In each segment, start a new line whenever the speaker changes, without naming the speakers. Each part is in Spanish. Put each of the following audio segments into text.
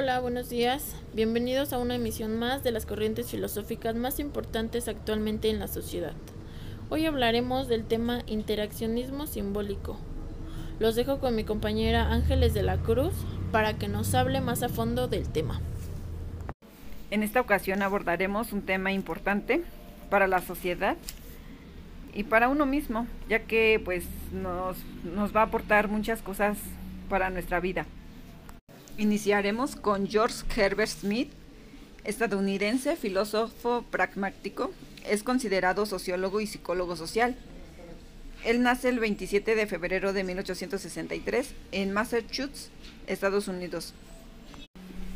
Hola, buenos días. Bienvenidos a una emisión más de las corrientes filosóficas más importantes actualmente en la sociedad. Hoy hablaremos del tema interaccionismo simbólico. Los dejo con mi compañera Ángeles de la Cruz para que nos hable más a fondo del tema.
En esta ocasión abordaremos un tema importante para la sociedad y para uno mismo, ya que pues nos, nos va a aportar muchas cosas para nuestra vida. Iniciaremos con George Herbert Smith, estadounidense, filósofo pragmático, es considerado sociólogo y psicólogo social. Él nace el 27 de febrero de 1863 en Massachusetts, Estados Unidos.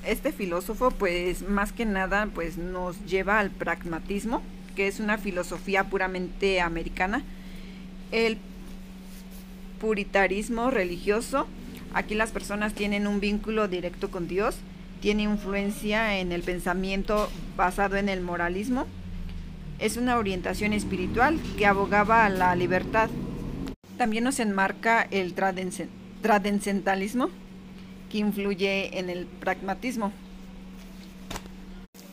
Este filósofo, pues más que nada, pues nos lleva al pragmatismo, que es una filosofía puramente americana, el puritarismo religioso Aquí las personas tienen un vínculo directo con Dios, tiene influencia en el pensamiento basado en el moralismo. Es una orientación espiritual que abogaba a la libertad. También nos enmarca el transcendentalismo que influye en el pragmatismo.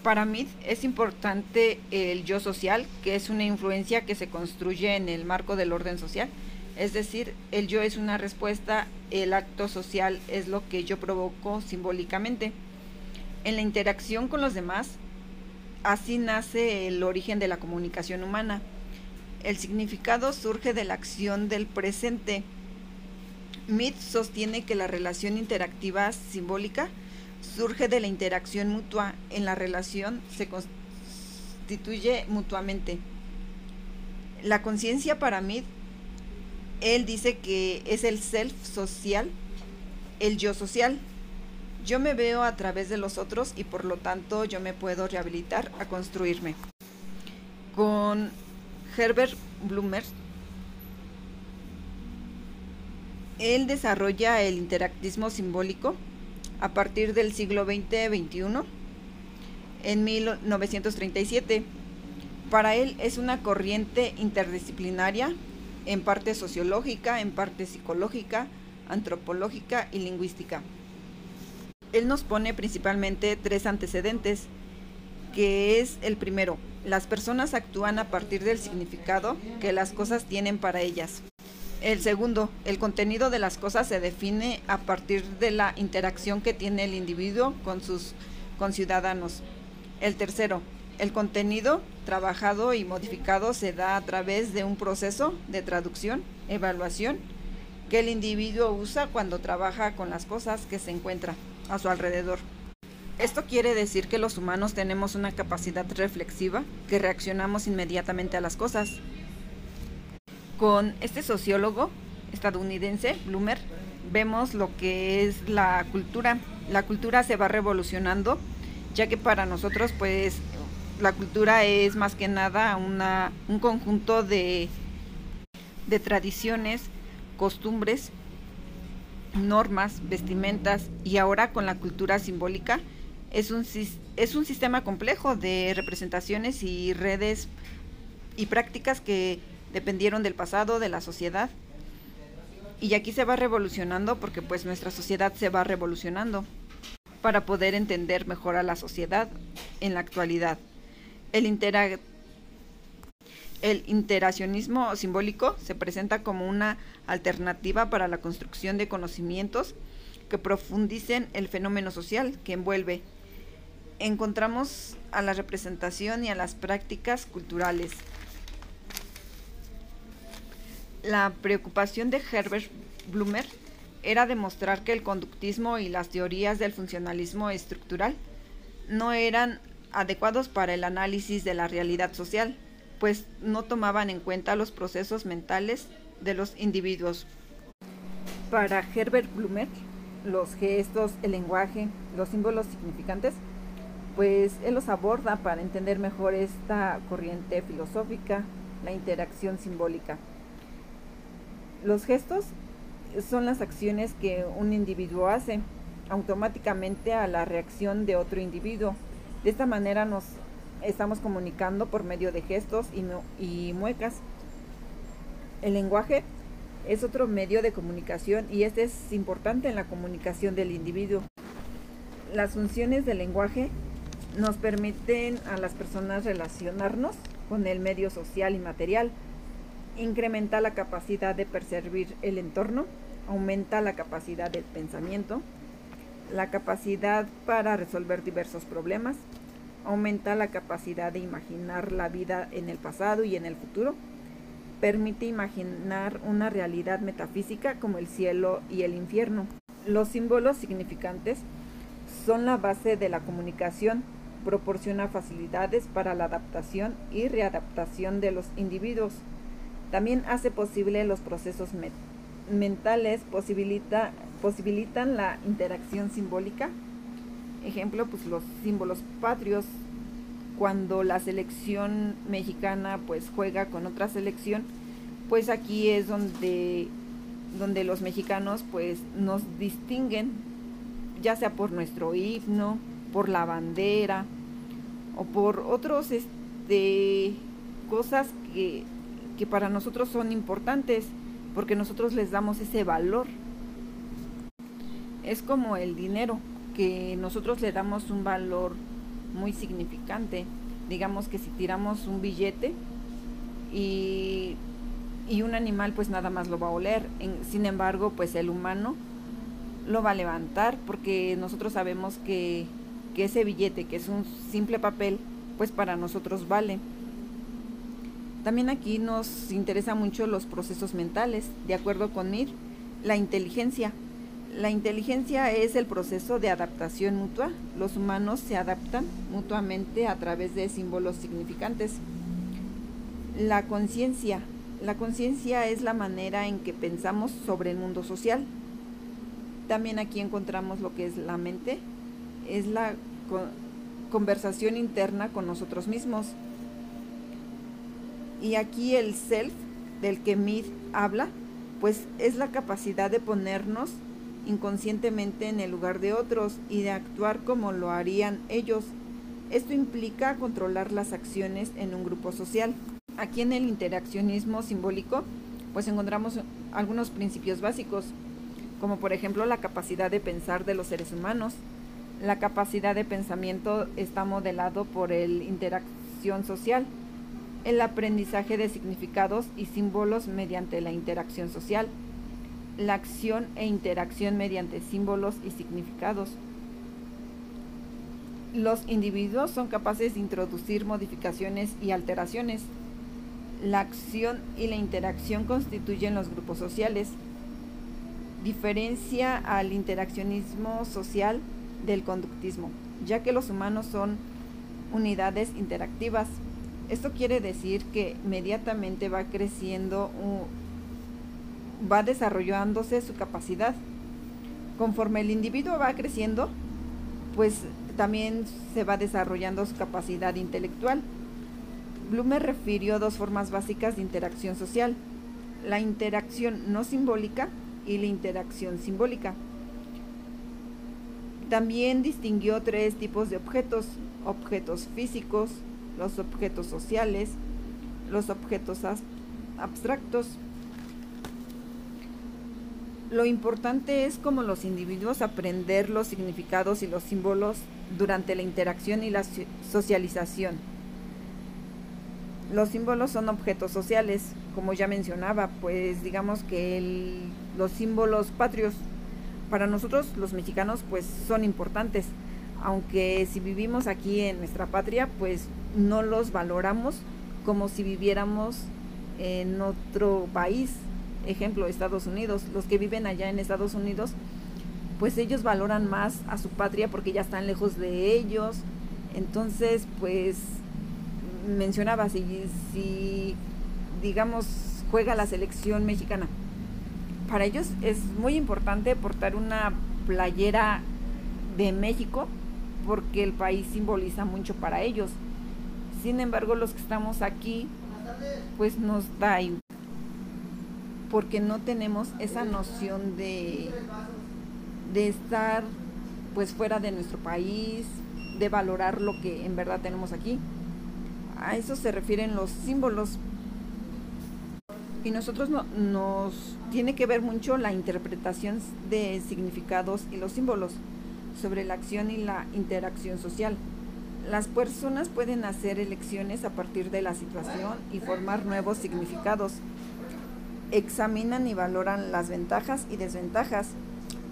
Para mí es importante el yo social, que es una influencia que se construye en el marco del orden social es decir, el yo es una respuesta, el acto social es lo que yo provoco simbólicamente. En la interacción con los demás, así nace el origen de la comunicación humana. El significado surge de la acción del presente. Mead sostiene que la relación interactiva simbólica surge de la interacción mutua. En la relación se constituye mutuamente. La conciencia para Mead él dice que es el self social, el yo social. Yo me veo a través de los otros y por lo tanto yo me puedo rehabilitar a construirme. Con Herbert Blumer, él desarrolla el interactismo simbólico a partir del siglo XX-XXI en 1937. Para él es una corriente interdisciplinaria en parte sociológica, en parte psicológica, antropológica y lingüística. Él nos pone principalmente tres antecedentes, que es el primero, las personas actúan a partir del significado que las cosas tienen para ellas. El segundo, el contenido de las cosas se define a partir de la interacción que tiene el individuo con sus conciudadanos. El tercero, el contenido trabajado y modificado se da a través de un proceso de traducción, evaluación, que el individuo usa cuando trabaja con las cosas que se encuentra a su alrededor. Esto quiere decir que los humanos tenemos una capacidad reflexiva que reaccionamos inmediatamente a las cosas. Con este sociólogo estadounidense, Bloomer, vemos lo que es la cultura. La cultura se va revolucionando, ya que para nosotros pues la cultura es más que nada una, un conjunto de, de tradiciones, costumbres, normas, vestimentas y ahora con la cultura simbólica es un, es un sistema complejo de representaciones y redes y prácticas que dependieron del pasado, de la sociedad. Y aquí se va revolucionando porque pues nuestra sociedad se va revolucionando para poder entender mejor a la sociedad en la actualidad. El, interaccionismo simbólico se presenta como una alternativa para la construcción de conocimientos que profundicen el fenómeno social que envuelve. Encontramos a la representación y a las prácticas culturales. La preocupación de Herbert Blumer era demostrar que el conductismo y las teorías del funcionalismo estructural no eran adecuados para el análisis de la realidad social, pues no tomaban en cuenta los procesos mentales de los individuos. Para Herbert Blumer, los gestos, el lenguaje, los símbolos significantes, pues él los aborda para entender mejor esta corriente filosófica, la interacción simbólica. Los gestos son las acciones que un individuo hace automáticamente a la reacción de otro individuo de esta manera nos estamos comunicando por medio de gestos y, muecas. El lenguaje es otro medio de comunicación y este es importante en la comunicación del individuo. las funciones del lenguaje nos permiten a las personas relacionarnos con el medio social y material, incrementa la capacidad de percibir el entorno, aumenta la capacidad del pensamiento, la capacidad para resolver diversos problemas, aumenta la capacidad de imaginar la vida en el pasado y en el futuro, permite imaginar una realidad metafísica como el cielo y el infierno. Los símbolos significantes son la base de la comunicación, proporciona facilidades para la adaptación y readaptación de los individuos. También hace posible los procesos mentales, posibilita, posibilitan la interacción simbólica. Ejemplo, pues los símbolos patrios, cuando la selección mexicana pues juega con otra selección, pues aquí es donde, donde los mexicanos pues nos distinguen, ya sea por nuestro himno, por la bandera o por otros este, cosas que, que para nosotros son importantes porque nosotros les damos ese valor. Es como el dinero, que nosotros le damos un valor muy significante. Digamos que si tiramos un billete y, y un animal pues nada más lo va a oler, sin embargo pues el humano lo va a levantar porque nosotros sabemos que que ese billete, que es un simple papel, pues para nosotros vale. También aquí nos interesa mucho los procesos mentales. De acuerdo con Mir, la inteligencia. La inteligencia es el proceso de adaptación mutua. Los humanos se adaptan mutuamente a través de símbolos significantes. La conciencia. La conciencia es la manera en que pensamos sobre el mundo social. También aquí encontramos lo que es la mente, es la conversación interna con nosotros mismos. Y aquí el self del que Mid habla, pues es la capacidad de ponernos inconscientemente en el lugar de otros y de actuar como lo harían ellos. Esto implica controlar las acciones en un grupo social. Aquí en el interaccionismo simbólico, pues encontramos algunos principios básicos, como por ejemplo la capacidad de pensar de los seres humanos, la capacidad de pensamiento está modelado por el interacción social, el aprendizaje de significados y símbolos mediante la interacción social, la acción e interacción mediante símbolos y significados. Los individuos son capaces de introducir modificaciones y alteraciones. La acción y la interacción constituyen los grupos sociales. Diferencia al interaccionismo social del conductismo, ya que los humanos son unidades interactivas. Esto quiere decir que inmediatamente va creciendo, va desarrollándose su capacidad. Conforme el individuo va creciendo, pues también se va desarrollando su capacidad intelectual. Blume refirió dos formas básicas de interacción social, la interacción no simbólica y la interacción simbólica. También distinguió tres tipos de objetos, objetos físicos, los objetos sociales, los objetos abstractos. Lo importante es como los individuos aprender los significados y los símbolos durante la interacción y la socialización. Los símbolos son objetos sociales, como ya mencionaba, pues digamos que los símbolos patrios para nosotros los mexicanos pues son importantes, aunque si vivimos aquí en nuestra patria pues no los valoramos como si viviéramos en otro país, ejemplo Estados Unidos, los que viven allá en Estados Unidos pues ellos valoran más a su patria porque ya están lejos de ellos, entonces pues mencionaba si, digamos juega la selección mexicana para ellos es muy importante portar una playera de México porque el país simboliza mucho para ellos. Sin embargo, los que estamos aquí, pues nos da igual, porque no tenemos esa noción de, de estar pues fuera de nuestro país, de valorar lo que en verdad tenemos aquí. A eso se refieren los símbolos, y nosotros nos tiene que ver mucho la interpretación de significados y los símbolos. sobre la acción y la interacción social. Las personas pueden hacer elecciones a partir de la situación y formar nuevos significados. Examinan y valoran las ventajas y desventajas.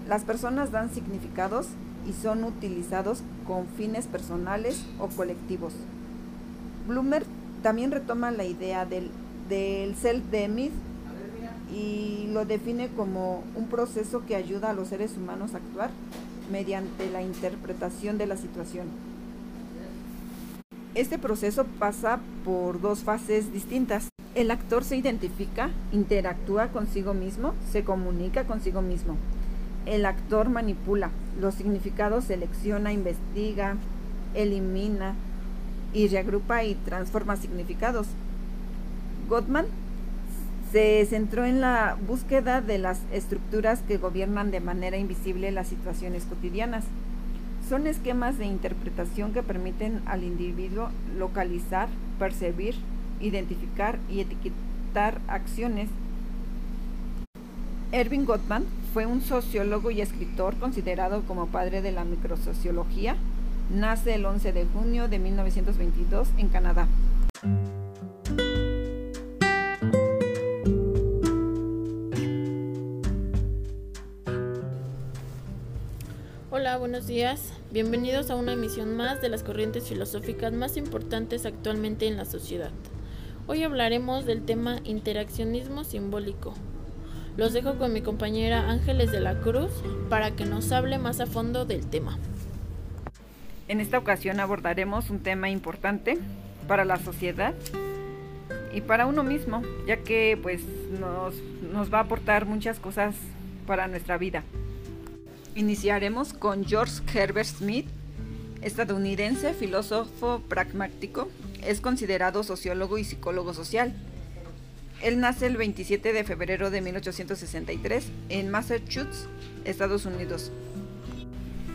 Las personas dan significados y son utilizados con fines personales o colectivos. Bloomer también retoma la idea del, del self-demith y lo define como un proceso que ayuda a los seres humanos a actuar mediante la interpretación de la situación. Este proceso pasa por dos fases distintas. El actor se identifica, interactúa consigo mismo, se comunica consigo mismo. El actor manipula, los significados selecciona, investiga, elimina y reagrupa y transforma significados. Gottman se centró en la búsqueda de las estructuras que gobiernan de manera invisible las situaciones cotidianas. Son esquemas de interpretación que permiten al individuo localizar, percibir, identificar y etiquetar acciones. Erving Gottman fue un sociólogo y escritor considerado como padre de la microsociología. Nace el 11 de junio de 1922 en Canadá.
Hola, buenos días. Bienvenidos a una emisión más de las corrientes filosóficas más importantes actualmente en la sociedad. Hoy hablaremos del tema interaccionismo simbólico. Los dejo con mi compañera Ángeles de la Cruz para que nos hable más a fondo del tema.
En esta ocasión abordaremos un tema importante para la sociedad y para uno mismo, ya que pues nos, nos va a aportar muchas cosas para nuestra vida. Iniciaremos con George Herbert Smith, estadounidense, filósofo pragmático, es considerado sociólogo y psicólogo social. Él nace el 27 de febrero de 1863 en Massachusetts, Estados Unidos.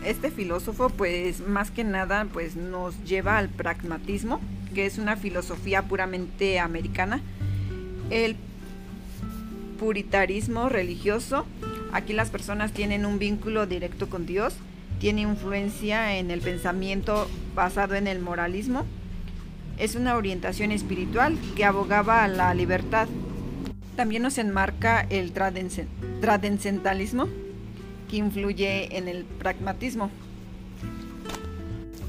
Este filósofo, pues más que nada, pues nos lleva al pragmatismo, que es una filosofía puramente americana. El puritarismo religioso Aquí las personas tienen un vínculo directo con Dios, tiene influencia en el pensamiento basado en el moralismo. Es una orientación espiritual que abogaba a la libertad. También nos enmarca el trascendentalismo que influye en el pragmatismo.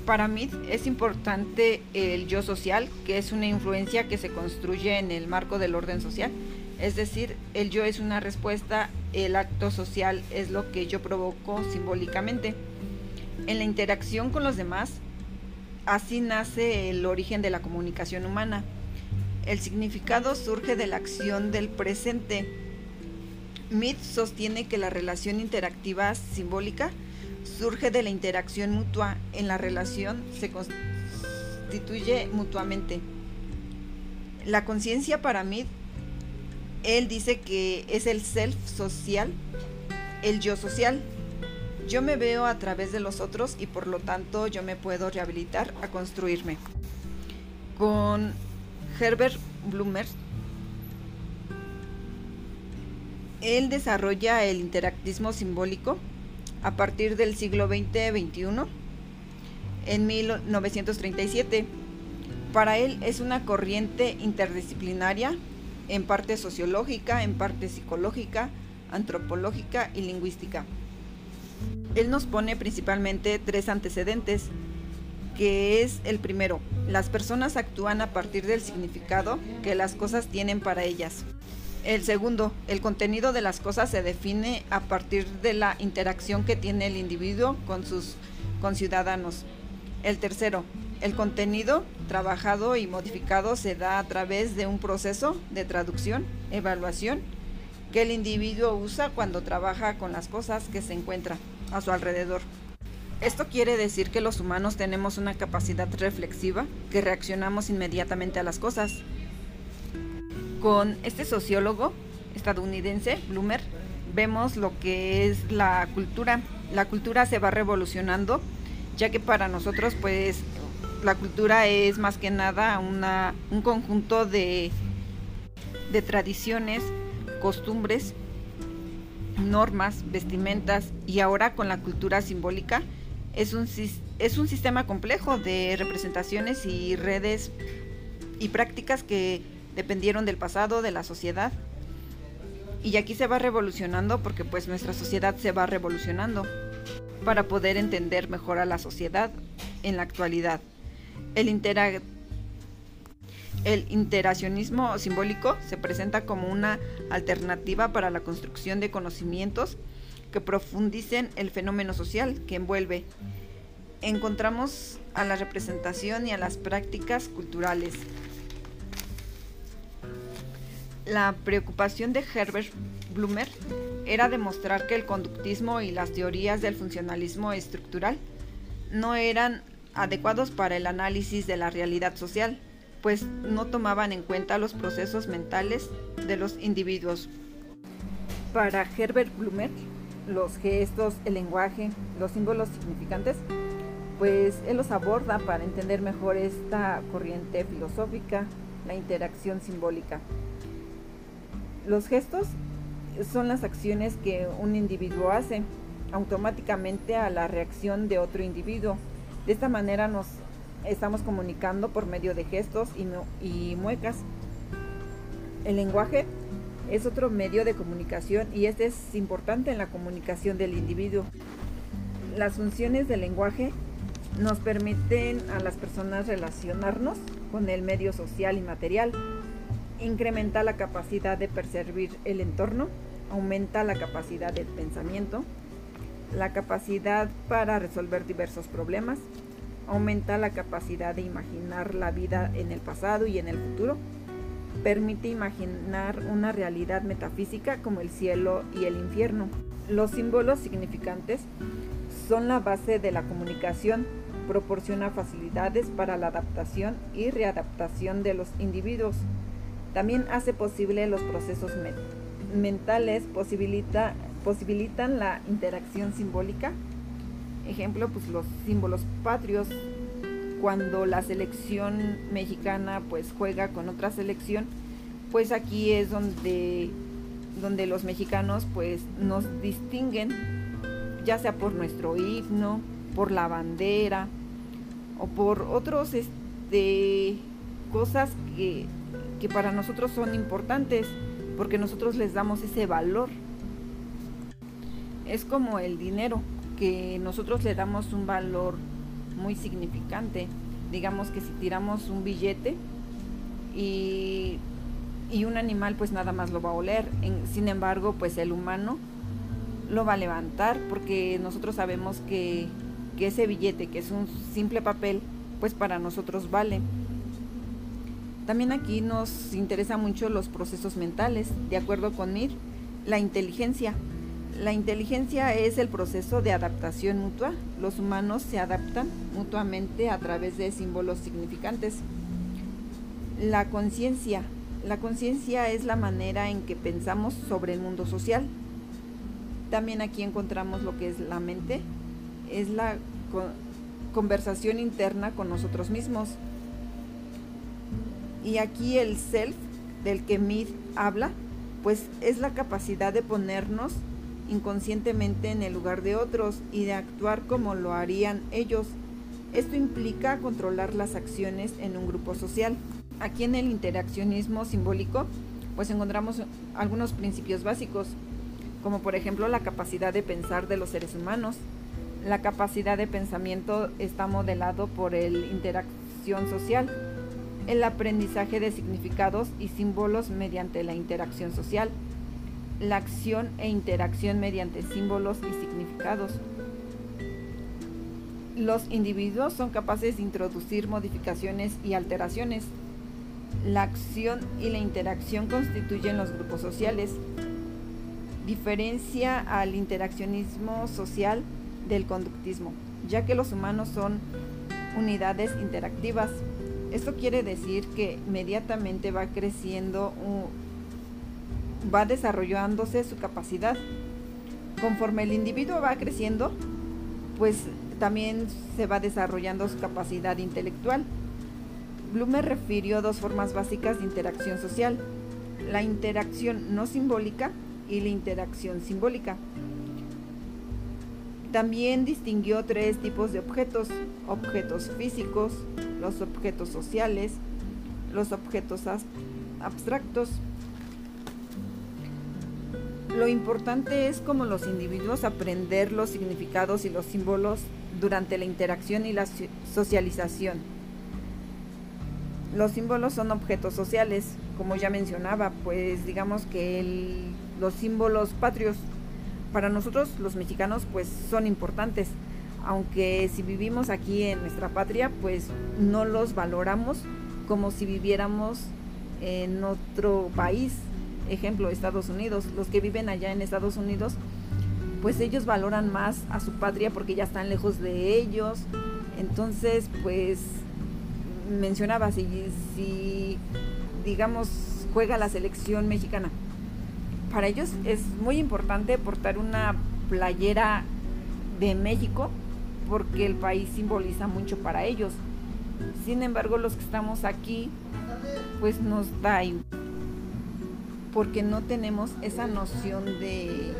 Para mí es importante el yo social, que es una influencia que se construye en el marco del orden social es decir, el yo es una respuesta, el acto social es lo que yo provoco simbólicamente. En la interacción con los demás, así nace el origen de la comunicación humana. El significado surge de la acción del presente. Mead sostiene que la relación interactiva simbólica surge de la interacción mutua. En la relación se constituye mutuamente. La conciencia para Mead él dice que es el self social, el yo social. Yo me veo a través de los otros y por lo tanto yo me puedo rehabilitar a construirme. Con Herbert Bloomer, él desarrolla el interactismo simbólico a partir del siglo XX-XXI en 1937. Para él es una corriente interdisciplinaria en parte sociológica, en parte psicológica, antropológica y lingüística. Él nos pone principalmente tres antecedentes, que es el primero, las personas actúan a partir del significado que las cosas tienen para ellas. El segundo, el contenido de las cosas se define a partir de la interacción que tiene el individuo con sus conciudadanos. El tercero, el contenido trabajado y modificado se da a través de un proceso de traducción, evaluación, que el individuo usa cuando trabaja con las cosas que se encuentra a su alrededor. Esto quiere decir que los humanos tenemos una capacidad reflexiva, que reaccionamos inmediatamente a las cosas. Con este sociólogo estadounidense, Bloomer, vemos lo que es la cultura. La cultura se va revolucionando, ya que para nosotros pues la cultura es más que nada una, un conjunto de, de tradiciones, costumbres, normas, vestimentas y ahora con la cultura simbólica es un, es un sistema complejo de representaciones y redes y prácticas que dependieron del pasado, de la sociedad. Y aquí se va revolucionando porque pues nuestra sociedad se va revolucionando para poder entender mejor a la sociedad en la actualidad. El, el interaccionismo simbólico se presenta como una alternativa para la construcción de conocimientos que profundicen el fenómeno social que envuelve. Encontramos a la representación y a las prácticas culturales. La preocupación de Herbert Blumer era demostrar que el conductismo y las teorías del funcionalismo estructural no eran adecuados para el análisis de la realidad social, pues no tomaban en cuenta los procesos mentales de los individuos. Para Herbert Blumer, los gestos, el lenguaje, los símbolos significantes, pues él los aborda para entender mejor esta corriente filosófica, la interacción simbólica. Los gestos son las acciones que un individuo hace automáticamente a la reacción de otro individuo. De esta manera nos estamos comunicando por medio de gestos y, muecas. El lenguaje es otro medio de comunicación y este es importante en la comunicación del individuo. Las funciones del lenguaje nos permiten a las personas relacionarnos con el medio social y material, incrementa la capacidad de percibir el entorno, aumenta la capacidad de pensamiento, la capacidad para resolver diversos problemas, aumenta la capacidad de imaginar la vida en el pasado y en el futuro, permite imaginar una realidad metafísica como el cielo y el infierno. Los símbolos significantes son la base de la comunicación, proporciona facilidades para la adaptación y readaptación de los individuos. También hace posible los procesos mentales, posibilita, posibilitan la interacción simbólica. Ejemplo, pues los símbolos patrios, cuando la selección mexicana pues juega con otra selección, pues aquí es donde, donde los mexicanos pues nos distinguen, ya sea por nuestro himno, por la bandera o por otros este, cosas que, que para nosotros son importantes, porque nosotros les damos ese valor. Es como el dinero, que nosotros le damos un valor muy significante. Digamos que si tiramos un billete y, y un animal pues nada más lo va a oler, sin embargo pues el humano lo va a levantar porque nosotros sabemos que, que ese billete que es un simple papel pues para nosotros vale. También aquí nos interesa mucho los procesos mentales. De acuerdo con Mir, la inteligencia la inteligencia es el proceso de adaptación mutua. Los humanos se adaptan mutuamente a través de símbolos significantes. La conciencia. La conciencia es la manera en que pensamos sobre el mundo social. También aquí encontramos lo que es la mente. Es la conversación interna con nosotros mismos. Y aquí el self del que Mead habla, pues es la capacidad de ponernos inconscientemente en el lugar de otros y de actuar como lo harían ellos. Esto implica controlar las acciones en un grupo social. Aquí en el interaccionismo simbólico, pues encontramos algunos principios básicos, como por ejemplo la capacidad de pensar de los seres humanos. La capacidad de pensamiento está modelado por el interacción social, el aprendizaje de significados y símbolos mediante la interacción social la acción e interacción mediante símbolos y significados. Los individuos son capaces de introducir modificaciones y alteraciones. La acción y la interacción constituyen los grupos sociales. Diferencia al interaccionismo social del conductismo, ya que los humanos son unidades interactivas. Esto quiere decir que inmediatamente va creciendo un, va desarrollándose su capacidad. Conforme el individuo va creciendo, pues también se va desarrollando su capacidad intelectual. Blumer refirió dos formas básicas de interacción social, la interacción no simbólica y la interacción simbólica. También distinguió tres tipos de objetos, objetos físicos, los objetos sociales, los objetos abstractos. Lo importante es como los individuos aprender los significados y los símbolos durante la interacción y la socialización. Los símbolos son objetos sociales, como ya mencionaba, pues digamos que los símbolos patrios para nosotros los mexicanos pues son importantes, aunque si vivimos aquí en nuestra patria pues no los valoramos como si viviéramos en otro país, ejemplo Estados Unidos, los que viven allá en Estados Unidos pues ellos valoran más a su patria porque ya están lejos de ellos, entonces pues mencionaba si, si digamos juega la selección mexicana para ellos es muy importante portar una playera de México porque el país simboliza mucho para ellos. Sin embargo, los que estamos aquí, pues nos da porque no tenemos esa noción de,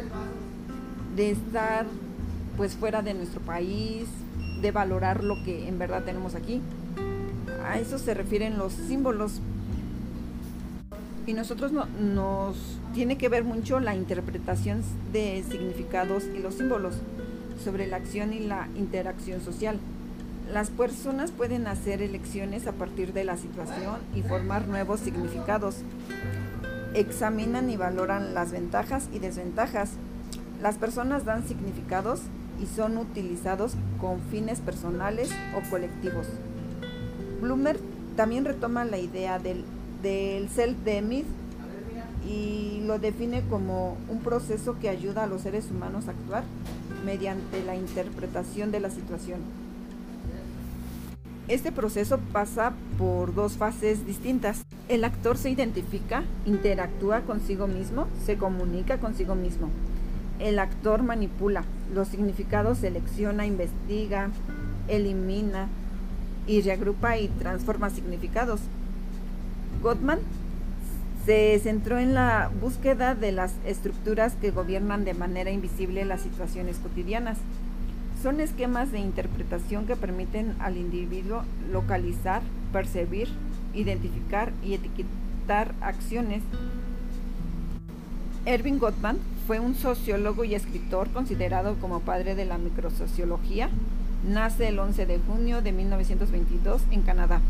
de estar pues fuera de nuestro país, de valorar lo que en verdad tenemos aquí. A eso se refieren los símbolos. Y nosotros no, nos tiene que ver mucho la interpretación de significados y los símbolos sobre la acción y la interacción social. Las personas pueden hacer elecciones a partir de la situación y formar nuevos significados. Examinan y valoran las ventajas y desventajas. Las personas dan significados y son utilizados con fines personales o colectivos. Bloomer también retoma la idea del, del self-demith y lo define como un proceso que ayuda a los seres humanos a actuar mediante la interpretación de la situación. Este proceso pasa por dos fases distintas. El actor se identifica, interactúa consigo mismo, se comunica consigo mismo. El actor manipula, los significados selecciona, investiga, elimina y reagrupa y transforma significados. Gottman se centró en la búsqueda de las estructuras que gobiernan de manera invisible las situaciones cotidianas. Son esquemas de interpretación que permiten al individuo localizar, percibir, identificar y etiquetar acciones. Erving Gottman fue un sociólogo y escritor considerado como padre de la microsociología. Nace el 11 de junio de 1922 en Canadá.